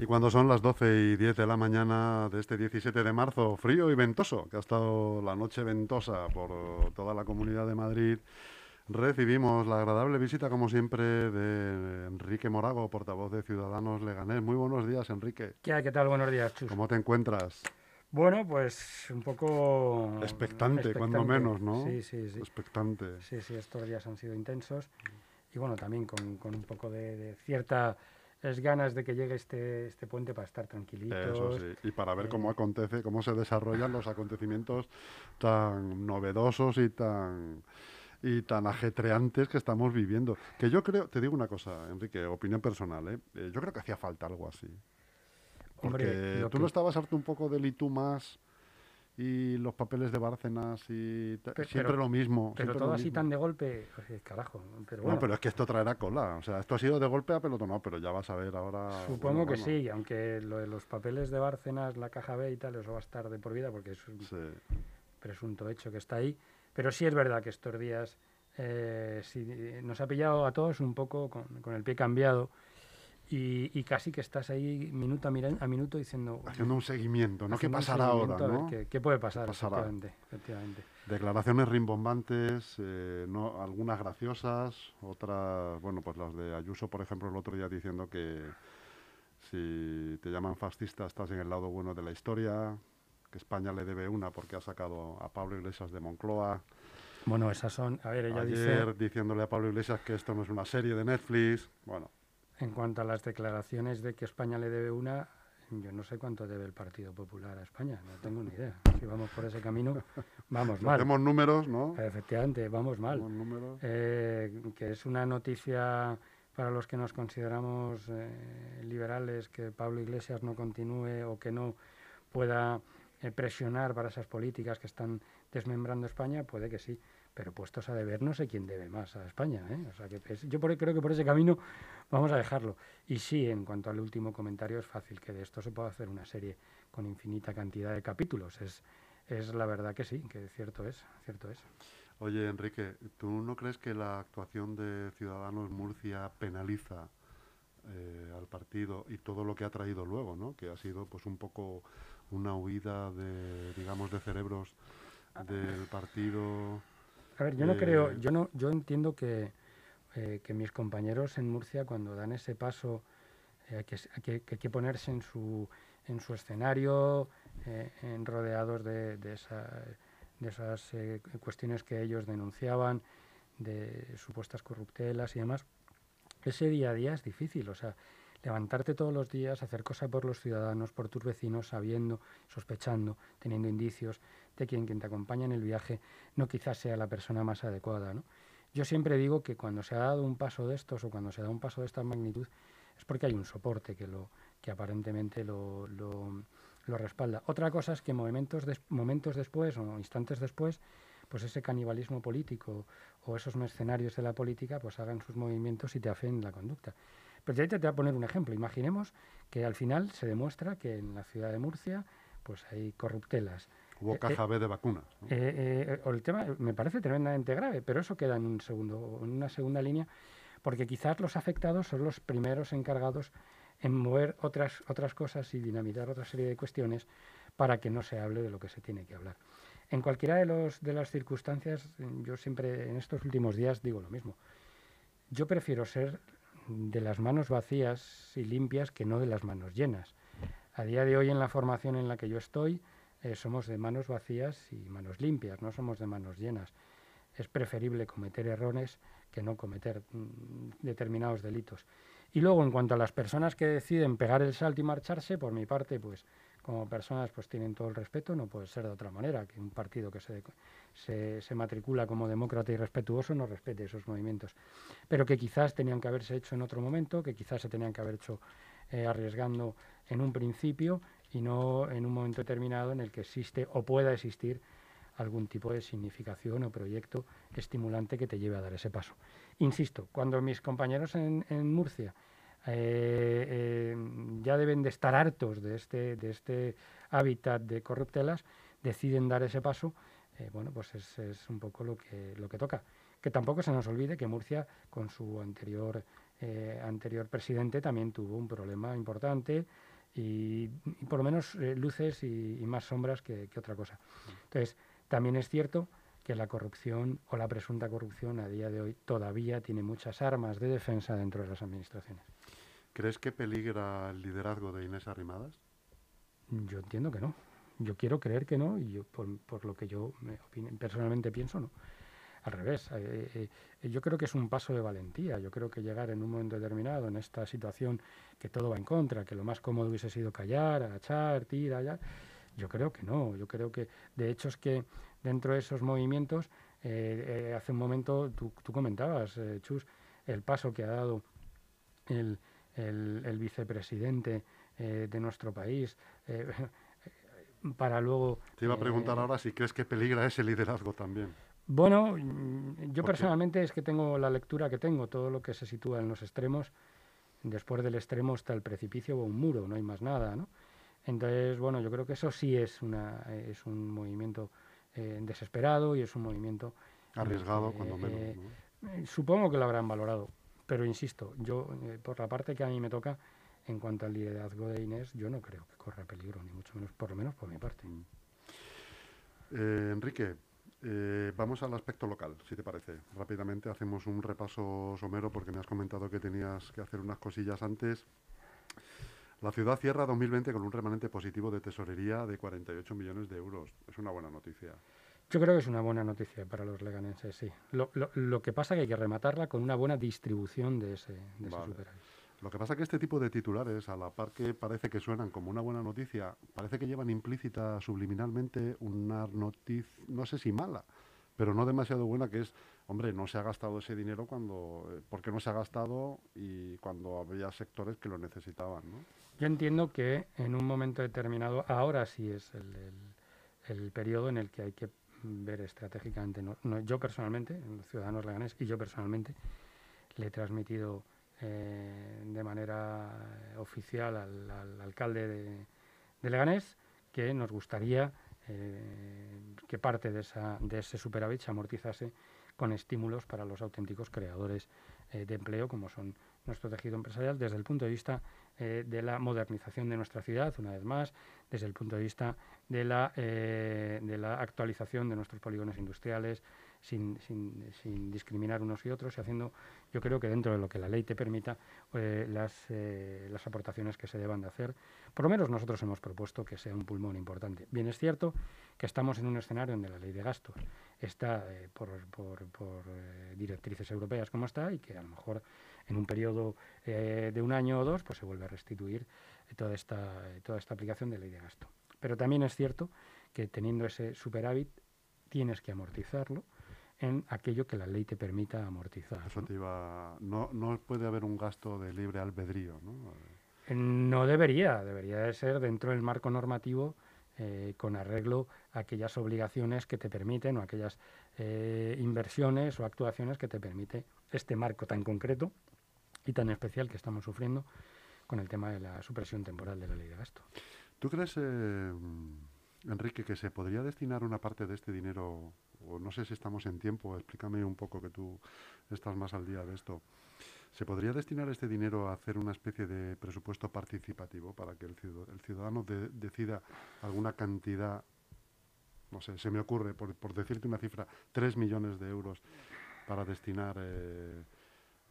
Y cuando son las 12 y 10 de la mañana de este 17 de marzo, frío y ventoso, que ha estado la noche ventosa por toda la comunidad de Madrid, recibimos la agradable visita, como siempre, de Enrique Morago, portavoz de Ciudadanos Leganés. Muy buenos días, Enrique. ¿Qué? ¿Qué tal? Buenos días, Chus. ¿Cómo te encuentras? Bueno, pues un poco... Expectante, cuando menos, ¿no? Sí, sí, sí. Expectante. Sí, sí, estos días han sido intensos. Y bueno, también con, con un poco de, de cierta es ganas de que llegue este, este puente para estar tranquilitos. Eso sí, y para ver cómo acontece, cómo se desarrollan los acontecimientos tan novedosos y tan y tan ajetreantes que estamos viviendo. Que yo creo, te digo una cosa, Enrique, opinión personal, ¿eh? eh yo creo que hacía falta algo así. Porque tú no estabas harto un poco del y más y los papeles de Bárcenas y siempre lo mismo. Pero todo así tan de golpe, pues, carajo. Pero bueno. No, pero es que esto traerá cola. O sea, esto ha sido de golpe a no pero ya vas a ver ahora. Supongo que sí, aunque lo de los papeles de Bárcenas, la caja B y tal, eso va a estar de por vida porque es un presunto hecho que está ahí. Pero sí es verdad que estos días eh, nos ha pillado a todos un poco con el pie cambiado y, casi que estás ahí minuto a, minuto diciendo... Haciendo un seguimiento, ¿no? ¿Qué pasará ahora? ¿no? Qué, puede pasar? Efectivamente, efectivamente, Declaraciones rimbombantes, eh, no, algunas graciosas, otras, bueno, pues las de Ayuso, por ejemplo, el otro día diciendo que si te llaman fascista estás en el lado bueno de la historia, que España le debe una porque ha sacado a Pablo Iglesias de Moncloa. Bueno, esas son, a ver, ella Ayer diciéndole a Pablo Iglesias que esto no es una serie de Netflix, bueno... En cuanto a las declaraciones de que España le debe una, yo no sé cuánto debe el Partido Popular a España, no tengo ni idea. Si vamos por ese camino, vamos mal. Tenemos números, ¿no? Efectivamente, vamos mal. Números. Eh, que es una noticia para los que nos consideramos eh, liberales que Pablo Iglesias no continúe o que no pueda eh, presionar para esas políticas que están desmembrando España, puede que sí pero puestos a deber no sé quién debe más a España. ¿eh? O sea que yo creo que por ese camino vamos a dejarlo. Y sí, en cuanto al último comentario, es fácil que de esto se pueda hacer una serie con infinita cantidad de capítulos. Es, es la verdad que sí, que cierto es, cierto es. Oye, Enrique, ¿tú no crees que la actuación de Ciudadanos Murcia penaliza eh, al partido y todo lo que ha traído luego, ¿no? Que ha sido pues un poco una huida de, digamos, de cerebros del partido a ver, yo no creo, eh, yo no, yo entiendo que, eh, que mis compañeros en Murcia cuando dan ese paso eh, que, que, hay que ponerse en su, en su escenario, en rodeados de, de, de esas cuestiones que ellos denunciaban, de supuestas corruptelas y demás. Ese día a día es difícil, o sea, levantarte todos los días, hacer cosas por los ciudadanos, por tus vecinos, sabiendo, sospechando, teniendo indicios de quien, quien te acompaña en el viaje no quizás sea la persona más adecuada. ¿no? Yo siempre digo que cuando se ha dado un paso de estos o cuando se da un paso de esta magnitud es porque hay un soporte que, lo, que aparentemente lo, lo, lo respalda. Otra cosa es que momentos, momentos después o instantes después pues ese canibalismo político o esos mercenarios de la política pues hagan sus movimientos y te afeen la conducta. Pero ya te voy a poner un ejemplo. Imaginemos que al final se demuestra que en la ciudad de Murcia pues hay corruptelas. Hubo eh, caja eh, B de vacunas. Eh, el tema me parece tremendamente grave, pero eso queda en, un segundo, en una segunda línea, porque quizás los afectados son los primeros encargados en mover otras, otras cosas y dinamitar otra serie de cuestiones para que no se hable de lo que se tiene que hablar. En cualquiera de, los, de las circunstancias, yo siempre en estos últimos días digo lo mismo. Yo prefiero ser de las manos vacías y limpias que no de las manos llenas. A día de hoy en la formación en la que yo estoy eh, somos de manos vacías y manos limpias, no somos de manos llenas. Es preferible cometer errores que no cometer mm, determinados delitos. Y luego en cuanto a las personas que deciden pegar el salto y marcharse, por mi parte, pues como personas pues tienen todo el respeto, no puede ser de otra manera, que un partido que se, se, se, matricula como demócrata y respetuoso no respete esos movimientos, pero que quizás tenían que haberse hecho en otro momento, que quizás se tenían que haber hecho eh, arriesgando en un principio y no en un momento determinado en el que existe o pueda existir algún tipo de significación o proyecto estimulante que te lleve a dar ese paso. Insisto, cuando mis compañeros en, en Murcia eh, eh, ya deben de estar hartos de este, de este hábitat de corruptelas, deciden dar ese paso, eh, bueno, pues es, es, un poco lo que, lo que toca. Que tampoco se nos olvide que Murcia, con su anterior, anterior presidente, también tuvo un problema importante y, por lo menos eh, luces y, más sombras que, otra cosa. Entonces, también es cierto que la corrupción o la presunta corrupción a día de hoy todavía tiene muchas armas de defensa dentro de las administraciones. ¿Crees que peligra el liderazgo de Inés Arrimadas? Yo entiendo que no. Yo quiero creer que no y yo, por, lo que yo personalmente pienso, no. Al revés, eh, eh, yo creo que es un paso de valentía. Yo creo que llegar en un momento determinado, en esta situación que todo va en contra, que lo más cómodo hubiese sido callar, agachar, tirar, ya, yo creo que no. Yo creo que, de hecho, es que dentro de esos movimientos, eh, hace un momento tú, comentabas, Chus, el paso que ha dado el, el vicepresidente de nuestro país para luego... Te iba a preguntar ahora si crees que peligra ese liderazgo también. Bueno, yo personalmente es que tengo la lectura que tengo, todo lo que se sitúa en los extremos, después del extremo está el precipicio o un muro, no hay más nada, ¿no? Entonces, bueno, yo creo que eso sí es, una, es un movimiento eh, desesperado y es un movimiento... Arriesgado, cuando menos. Eh, supongo que lo habrán valorado, pero insisto, yo, eh, por la parte que a mí me toca, en cuanto al liderazgo de Inés, yo no creo que corra peligro, ni mucho menos, por lo menos por mi parte. Mm. Enrique, eh, vamos al aspecto local, si te parece. Rápidamente hacemos un repaso somero porque me has comentado que tenías que hacer unas cosillas antes. La ciudad cierra 2020 con un remanente positivo de tesorería de 48 millones de euros. Es una buena noticia. Yo creo que es una buena noticia para los leganenses, sí. Lo, que pasa es que hay que rematarla con una buena distribución de ese, de superávit. Lo que pasa es que este tipo de titulares, a la par que parece que suenan como una buena noticia, parece que llevan implícita subliminalmente una noticia, no sé si mala, pero no demasiado buena, que es, hombre, no se ha gastado ese dinero cuando, eh, porque no se ha gastado y cuando había sectores que lo necesitaban, ¿no? Yo entiendo que en un momento determinado, ahora sí es el, el, periodo en el que hay que ver estratégicamente. No, yo personalmente, los ciudadanos leganes, y yo personalmente, le he transmitido eh, de manera oficial al, alcalde de, Leganés que nos gustaría eh, que parte de, esa, de ese superávit se amortizase con estímulos para los auténticos creadores eh, de empleo, como son nuestro tejido empresarial, desde el punto de vista de la modernización de nuestra ciudad, una vez más, desde el punto de vista de la, de la actualización de nuestros polígonos industriales, sin, sin, sin, discriminar unos y otros y haciendo, yo creo que dentro de lo que la ley te permita, eh, las, eh, las aportaciones que se deban de hacer. Por lo menos nosotros hemos propuesto que sea un pulmón importante. Bien es cierto que estamos en un escenario donde la ley de gastos está eh, por, por, por directrices europeas como está y que a lo mejor en un periodo de un año o dos pues se vuelve a restituir toda esta, toda esta aplicación de ley de gasto. Pero también es cierto que teniendo ese superávit tienes que amortizarlo en aquello que la ley te permita amortizar. Eso te iba... No, no puede haber un gasto de libre albedrío, ¿no? Eh, no debería, debería de ser dentro del marco normativo eh, con arreglo a aquellas obligaciones que te permiten o aquellas eh, inversiones o actuaciones que te permite este marco tan concreto y tan especial que estamos sufriendo con el tema de la supresión temporal de la ley de gasto. ¿Tú crees, Enrique, que se podría destinar una parte de este dinero o no sé si estamos en tiempo, explícame un poco que tú estás más al día de esto. ¿Se podría destinar este dinero a hacer una especie de presupuesto participativo para que el ciudadano, decida alguna cantidad, no sé, se me ocurre, por, decirte una cifra, 3 millones de euros para destinar eh,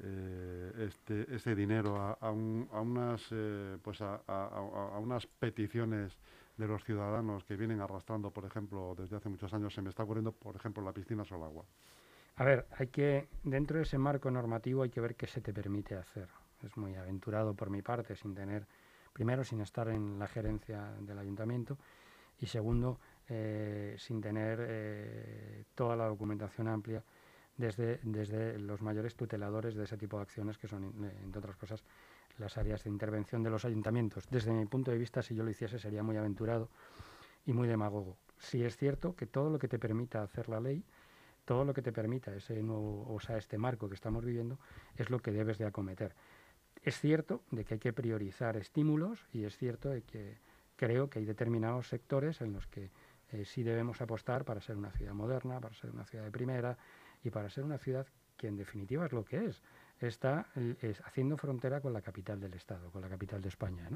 eh, este, ese dinero a, unas, eh, pues a unas peticiones de los ciudadanos que vienen arrastrando, por ejemplo, desde hace muchos años, se me está ocurriendo, por ejemplo, la piscina agua. A ver, hay que, dentro de ese marco normativo hay que ver qué se te permite hacer. Es muy aventurado por mi parte, sin tener, primero, sin estar en la gerencia del ayuntamiento y segundo, eh, sin tener eh, toda la documentación amplia desde, desde los mayores tuteladores de ese tipo de acciones que son, eh, entre otras cosas, las áreas de intervención de los ayuntamientos. Desde mi punto de vista, si yo lo hiciese, sería muy aventurado y muy demagogo. Si es cierto que todo lo que te permita hacer la ley, todo lo que te permita ese nuevo, o sea, este marco que estamos viviendo, es lo que debes de acometer. Es cierto de que hay que priorizar estímulos y es cierto de que creo que hay determinados sectores en los que eh, sí debemos apostar para ser una ciudad moderna, para ser una ciudad de primera y para ser una ciudad que en definitiva es lo que es está haciendo frontera con la capital del Estado, con la capital de España.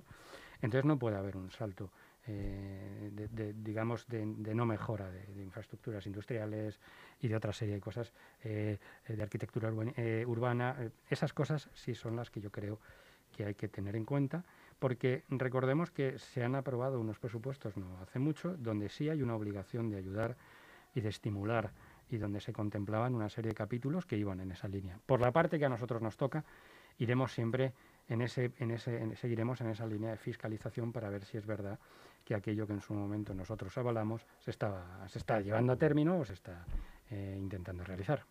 Entonces no puede haber un salto, eh, de, digamos, de, no mejora de, infraestructuras industriales y de otra serie de cosas, eh, de arquitectura urbana. Esas cosas sí son las que yo creo que hay que tener en cuenta, porque recordemos que se han aprobado unos presupuestos no hace mucho, donde sí hay una obligación de ayudar y de estimular y donde se contemplaban una serie de capítulos que iban en esa línea. Por la parte que a nosotros nos toca, iremos siempre en ese, en ese, seguiremos en esa línea de fiscalización para ver si es verdad que aquello que en su momento nosotros avalamos se, estaba, se está llevando a término o se está eh, intentando realizar.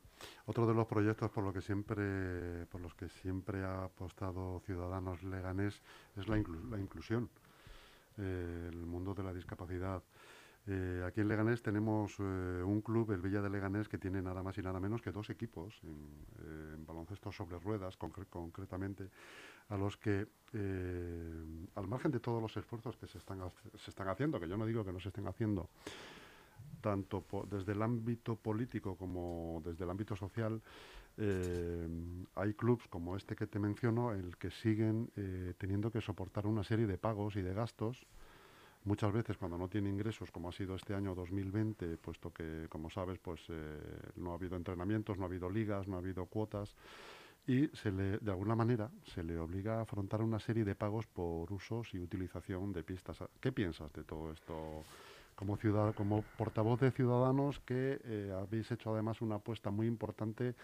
Otro de los proyectos por, lo que siempre, por los que siempre ha apostado Ciudadanos Leganés es la, la inclusión, eh, el mundo de la discapacidad. Eh, aquí en Leganés tenemos eh, un club, el Villa de Leganés, que tiene nada más y nada menos que dos equipos en, eh, baloncesto sobre ruedas, concretamente, a los que, al margen de todos los esfuerzos que se están, haciendo, que yo no digo que no se estén haciendo, tanto desde el ámbito político como desde el ámbito social, hay clubs como este que te menciono, en el que siguen teniendo que soportar una serie de pagos y de gastos Muchas veces cuando no tiene ingresos, como ha sido este año 2020, puesto que, como sabes, pues eh, no ha habido entrenamientos, no ha habido ligas, no ha habido cuotas, y se le, de alguna manera se le obliga a afrontar una serie de pagos por usos y utilización de pistas. ¿Qué piensas de todo esto? Como, ciudad, como portavoz de Ciudadanos, que eh, habéis hecho además una apuesta muy importante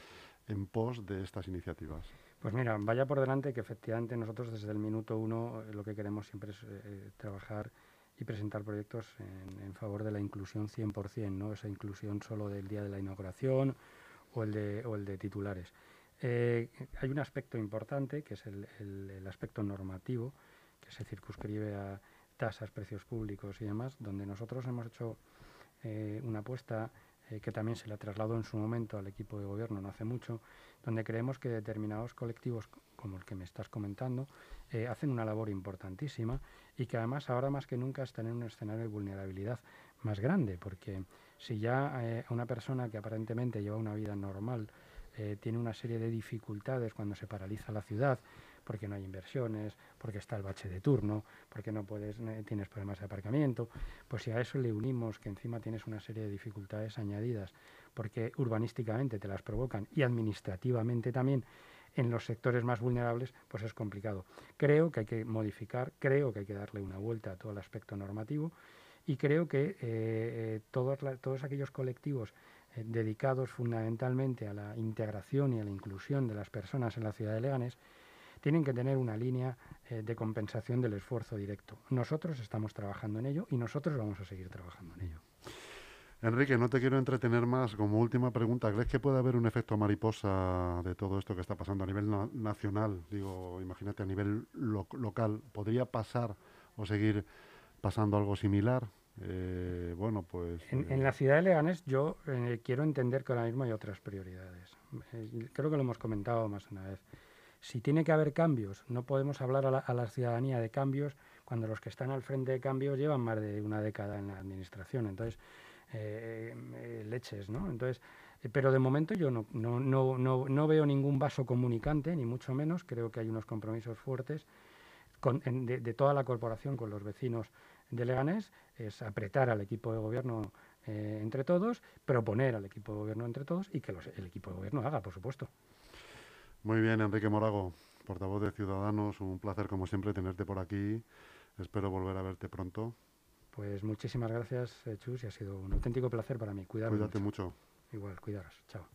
en pos de estas iniciativas. Pues mira, vaya por delante que efectivamente nosotros desde el minuto uno eh, lo que queremos siempre es trabajar y presentar proyectos en, favor de la inclusión 100%, ¿no? esa inclusión solo del día de la inauguración o el de, o el de titulares. Eh, hay un aspecto importante que es el, el, aspecto normativo, que se circunscribe a tasas, precios públicos y demás, donde nosotros hemos hecho eh, una apuesta eh, que también se la trasladó en su momento al equipo de gobierno no hace mucho, donde creemos que determinados colectivos, como el que me estás comentando, hacen una labor importantísima y que además ahora más que nunca están en un escenario de vulnerabilidad más grande, porque si ya eh, una persona que aparentemente lleva una vida normal eh, tiene una serie de dificultades cuando se paraliza la ciudad, porque no hay inversiones, porque está el bache de turno, porque no puedes, eh, tienes problemas de aparcamiento, pues si a eso le unimos que encima tienes una serie de dificultades añadidas, porque urbanísticamente te las provocan y administrativamente también, en los sectores más vulnerables, pues es complicado. Creo que hay que modificar, creo que hay que darle una vuelta a todo el aspecto normativo y creo que eh, eh, todos, aquellos colectivos eh, dedicados fundamentalmente a la integración y a la inclusión de las personas en la ciudad de Leganés tienen que tener una línea de compensación del esfuerzo directo. Nosotros estamos trabajando en ello y nosotros vamos a seguir trabajando en ello. Enrique, no te quiero entretener más. Como última pregunta, ¿crees que puede haber un efecto mariposa de todo esto que está pasando a nivel nacional? Digo, imagínate a nivel local. ¿Podría pasar o seguir pasando algo similar? Eh, bueno, pues... En, en, la ciudad de Leganés yo eh, quiero entender que ahora mismo hay otras prioridades. Eh, creo que lo hemos comentado más una vez. Si tiene que haber cambios, no podemos hablar a la, a la ciudadanía de cambios cuando los que están al frente de cambios llevan más de una década en la administración. Entonces, eh, eh, leches, ¿no? Entonces, eh, pero de momento yo no, no, no, no, no veo ningún vaso comunicante, ni mucho menos. Creo que hay unos compromisos fuertes de, toda la corporación con los vecinos de Leganés, es apretar al equipo de gobierno entre todos, proponer al equipo de gobierno entre todos y que el equipo de gobierno haga, por supuesto. Muy bien, Enrique Morago, portavoz de Ciudadanos, un placer como siempre tenerte por aquí. Espero volver a verte pronto. Pues muchísimas gracias, eh, Chus, y ha sido un auténtico placer para mí. Cuídate mucho. Igual, cuidaros. Chao.